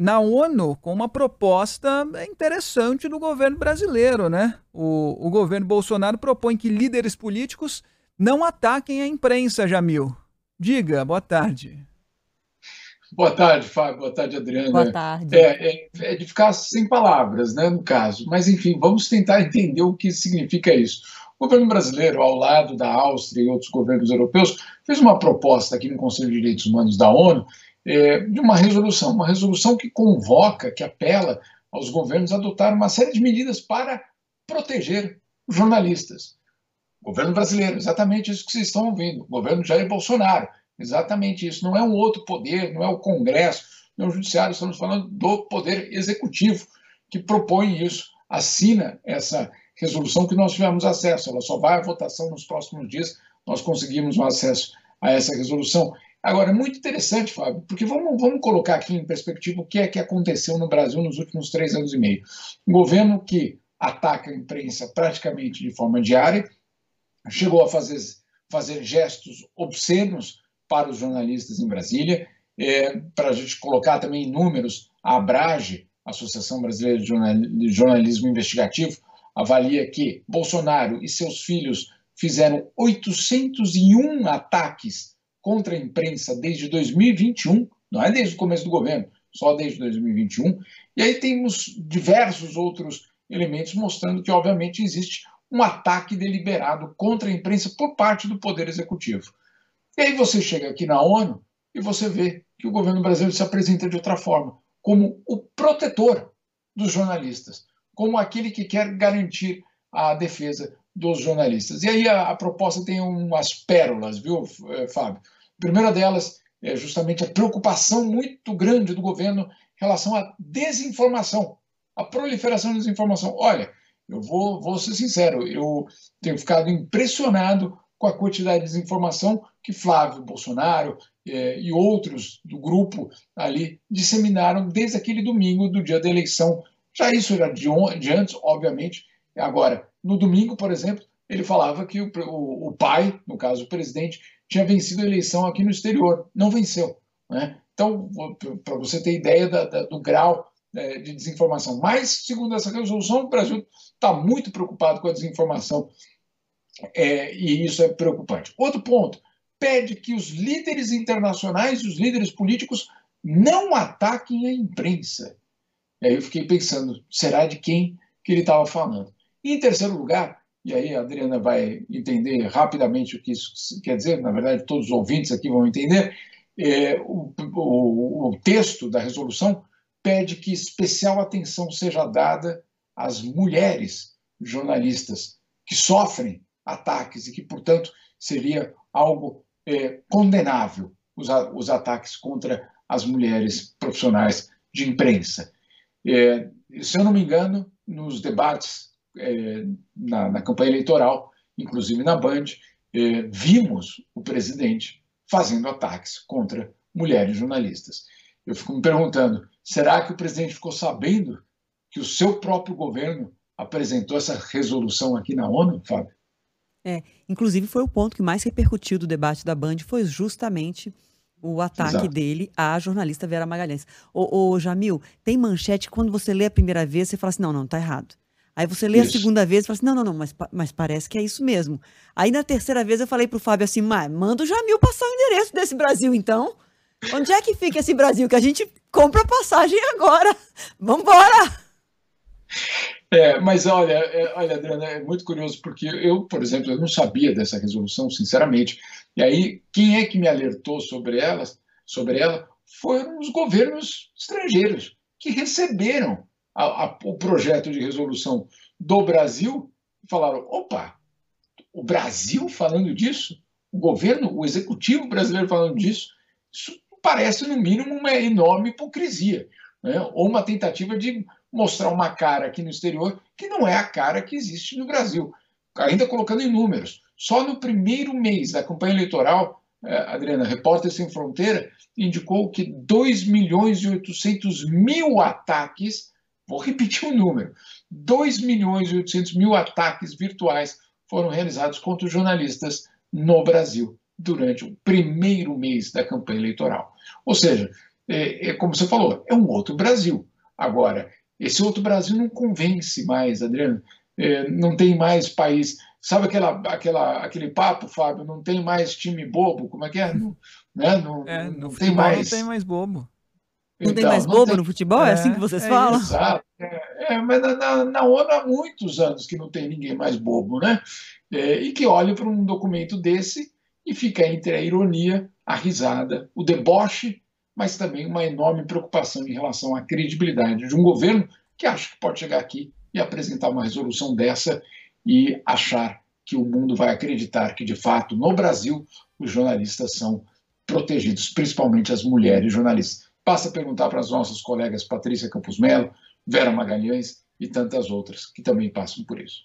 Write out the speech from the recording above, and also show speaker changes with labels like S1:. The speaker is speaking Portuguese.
S1: na ONU com uma proposta interessante do governo brasileiro, né? O, o governo Bolsonaro propõe que líderes políticos não ataquem a imprensa, Jamil. Diga, boa tarde.
S2: Boa tarde, Fábio. Boa tarde, Adriana.
S3: Boa tarde.
S2: É, é, é, de ficar sem palavras, né, no caso. Mas, enfim, vamos tentar entender o que significa isso. O governo brasileiro, ao lado da Áustria e outros governos europeus, fez uma proposta aqui no Conselho de Direitos Humanos da ONU é, de uma resolução, uma resolução que convoca, que apela aos governos a adotar uma série de medidas para proteger jornalistas. Governo brasileiro, exatamente isso que vocês estão ouvindo. Governo Jair Bolsonaro, exatamente isso. Não é um outro poder, não é o Congresso, não é o Judiciário, estamos falando do Poder Executivo, que propõe isso, assina essa resolução que nós tivemos acesso. Ela só vai à votação nos próximos dias, nós conseguimos o acesso a essa resolução. Agora, muito interessante, Fábio, porque vamos, vamos colocar aqui em perspectiva o que é que aconteceu no Brasil nos últimos três anos e meio. Um governo que ataca a imprensa praticamente de forma diária, chegou a fazer, fazer gestos obscenos para os jornalistas em Brasília. É, para a gente colocar também em números, a Abrage, Associação Brasileira de Jornalismo Investigativo, avalia que Bolsonaro e seus filhos fizeram 801 ataques contra a imprensa desde 2021, não é desde o começo do governo, só desde 2021. E aí temos diversos outros elementos mostrando que, obviamente, existe um ataque deliberado contra a imprensa por parte do Poder Executivo. E aí você chega aqui na ONU e você vê que o governo brasileiro se apresenta de outra forma, como o protetor dos jornalistas, como aquele que quer garantir a defesa dos jornalistas. E aí a, a proposta tem umas pérolas, viu, eh, Fábio? A primeira delas é justamente a preocupação muito grande do governo em relação à desinformação, a proliferação de desinformação. Olha, eu vou, vou ser sincero, eu tenho ficado impressionado com a quantidade de desinformação que Flávio Bolsonaro eh, e outros do grupo ali disseminaram desde aquele domingo do dia da eleição. Já isso era de, de antes, obviamente. Agora, no domingo, por exemplo, ele falava que o, o, o pai, no caso o presidente, tinha vencido a eleição aqui no exterior. Não venceu. Né? Então, para você ter ideia da, da, do grau é, de desinformação. Mas, segundo essa resolução, o Brasil está muito preocupado com a desinformação é, e isso é preocupante. Outro ponto, pede que os líderes internacionais e os líderes políticos não ataquem a imprensa. E aí eu fiquei pensando, será de quem que ele estava falando? E em terceiro lugar, e aí a Adriana vai entender rapidamente o que isso quer dizer, na verdade todos os ouvintes aqui vão entender, é, o, o, o texto da resolução pede que especial atenção seja dada às mulheres jornalistas que sofrem ataques e que, portanto, seria algo é, condenável os, os, ataques contra as mulheres profissionais de imprensa. É, se eu não me engano, nos debates é, na, na, campanha eleitoral, inclusive na Band, é, vimos o presidente fazendo ataques contra mulheres jornalistas. Eu fico me perguntando: será que o presidente ficou sabendo que o seu próprio governo apresentou essa resolução aqui na ONU, Fábio?
S3: É, inclusive foi o ponto que mais repercutiu do debate da Band, foi justamente o ataque Exato. dele à jornalista Vera Magalhães. Ô, ô, Jamil, tem manchete quando você lê a primeira vez, você fala assim, não, não, tá errado. Aí você lê isso. a segunda vez e fala assim, não, não, não, mas, mas parece que é isso mesmo. Aí na terceira vez eu falei pro Fábio assim, manda o Jamil passar o endereço desse Brasil, então. Onde é que fica esse Brasil? Que a gente compra passagem agora. Vambora!
S2: É, mas olha, é, olha, Adriana, é muito curioso, porque eu, por exemplo, eu não sabia dessa resolução, sinceramente. E aí, quem é que me alertou sobre elas, sobre ela, foram os governos estrangeiros que receberam a, a, o projeto de resolução do Brasil e falaram: opa, o Brasil falando disso, o governo, o executivo brasileiro falando disso, isso parece, no mínimo, uma enorme hipocrisia, né? ou uma tentativa de mostrar uma cara aqui no exterior que não é a cara que existe no Brasil. Ainda colocando em números, só no primeiro mês da campanha eleitoral, eh, Adriana, Repórter Sem Fronteira indicou que 2 milhões e 800 mil ataques, vou repetir o número, 2 milhões e 800 mil ataques virtuais foram realizados contra os jornalistas no Brasil durante o primeiro mês da campanha eleitoral. Ou seja, é, é como você falou, é um outro Brasil. Agora, esse outro Brasil não convence mais, Adriano. É, não tem mais país. Sabe aquela, aquela, aquele papo, Fábio? Não tem mais time bobo? Como é que é? Não, né? não,
S1: é, não, não tem mais. Não tem mais bobo.
S3: Não então, tem mais bobo tem... no futebol? É, é, assim que vocês é falam?
S2: Exato. É, é, mas na, na, ONU há muitos anos que não tem ninguém mais bobo, né? É, e que olha para um documento desse e fica entre a ironia, a risada, o deboche, mas também uma enorme preocupação em relação à credibilidade de um governo que acha que pode chegar aqui e apresentar uma resolução dessa e achar que o mundo vai acreditar que, de fato, no Brasil, os jornalistas são protegidos, principalmente as mulheres jornalistas. Basta perguntar para as nossas colegas Patrícia Campos Melo, Vera Magalhães e tantas outras que também passam por isso.